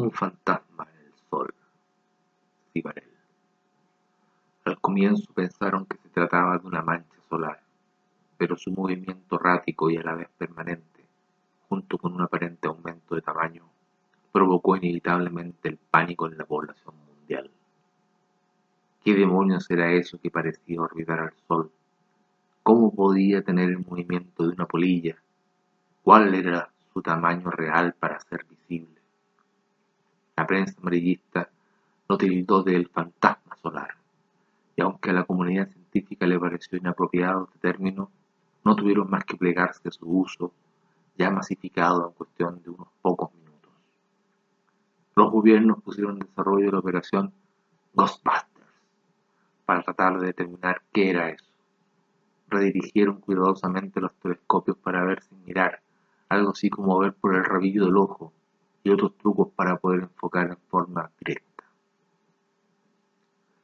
Un fantasma en el sol. Cibarel. Al comienzo pensaron que se trataba de una mancha solar, pero su movimiento errático y a la vez permanente, junto con un aparente aumento de tamaño, provocó inevitablemente el pánico en la población mundial. ¿Qué demonios era eso que parecía orbitar al Sol? ¿Cómo podía tener el movimiento de una polilla? ¿Cuál era su tamaño real para ser visible? La prensa amarillista lo tildó del fantasma solar, y aunque a la comunidad científica le pareció inapropiado este término, no tuvieron más que plegarse a su uso, ya masificado en cuestión de unos pocos minutos. Los gobiernos pusieron en desarrollo la operación Ghostbusters para tratar de determinar qué era eso. Redirigieron cuidadosamente los telescopios para ver sin mirar, algo así como ver por el rabillo del ojo, y otros trucos para poder enfocar en forma directa.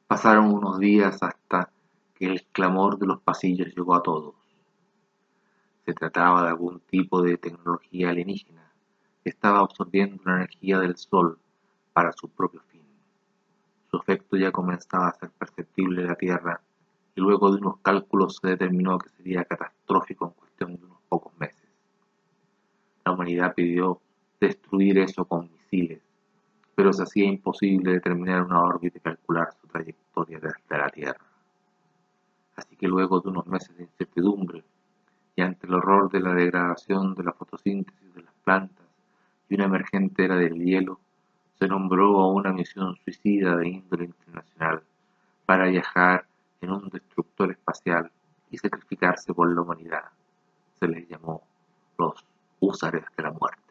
Pasaron unos días hasta que el clamor de los pasillos llegó a todos. Se trataba de algún tipo de tecnología alienígena que estaba absorbiendo la energía del Sol para su propio fin. Su efecto ya comenzaba a ser perceptible en la Tierra y luego de unos cálculos se determinó que sería catastrófico en cuestión de unos pocos meses. La humanidad pidió destruir eso con misiles, pero se hacía imposible determinar una órbita y calcular su trayectoria desde la Tierra. Así que luego de unos meses de incertidumbre y ante el horror de la degradación de la fotosíntesis de las plantas y una emergente era del hielo, se nombró a una misión suicida de índole internacional para viajar en un destructor espacial y sacrificarse por la humanidad. Se les llamó los húsares de la muerte.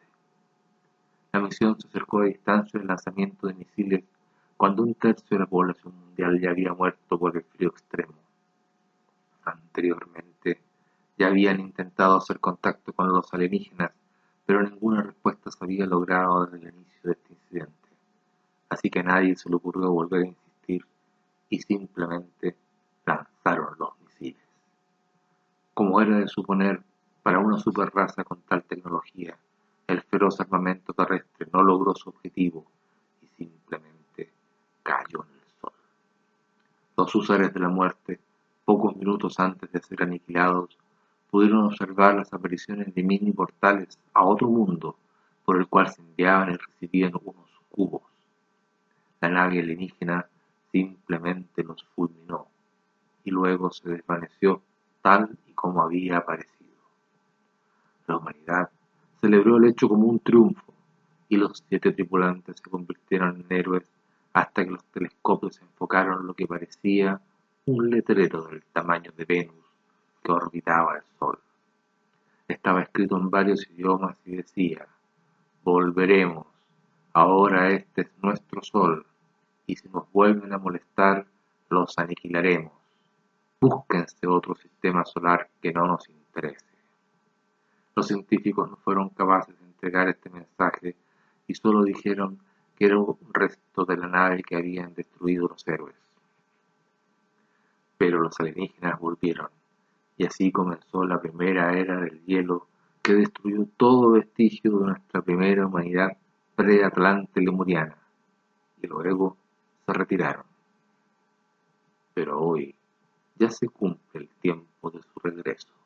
La misión se acercó a distancia del lanzamiento de misiles cuando un tercio de la población mundial ya había muerto por el frío extremo. Anteriormente ya habían intentado hacer contacto con los alienígenas, pero ninguna respuesta se había logrado desde el inicio de este incidente. Así que nadie se le ocurrió volver a insistir y simplemente lanzaron los misiles. Como era de suponer, para una superraza con tal tecnología, el feroz armamento terrestre no logró su objetivo y simplemente cayó en el sol. Los usuarios de la muerte, pocos minutos antes de ser aniquilados, pudieron observar las apariciones de mini portales a otro mundo por el cual se enviaban y recibían unos cubos. La nave alienígena simplemente los fulminó y luego se desvaneció tal y como había aparecido. La humanidad celebró el hecho como un triunfo y los siete tripulantes se convirtieron en héroes hasta que los telescopios enfocaron lo que parecía un letrero del tamaño de Venus que orbitaba el Sol. Estaba escrito en varios idiomas y decía, volveremos, ahora este es nuestro Sol, y si nos vuelven a molestar, los aniquilaremos. Búsquense otro sistema solar que no nos interese. Los científicos no fueron capaces de entregar este mensaje y solo dijeron que era un resto de la nave que habían destruido los héroes. Pero los alienígenas volvieron, y así comenzó la primera era del hielo que destruyó todo vestigio de nuestra primera humanidad pre-atlante lemuriana, y luego se retiraron. Pero hoy ya se cumple el tiempo de su regreso.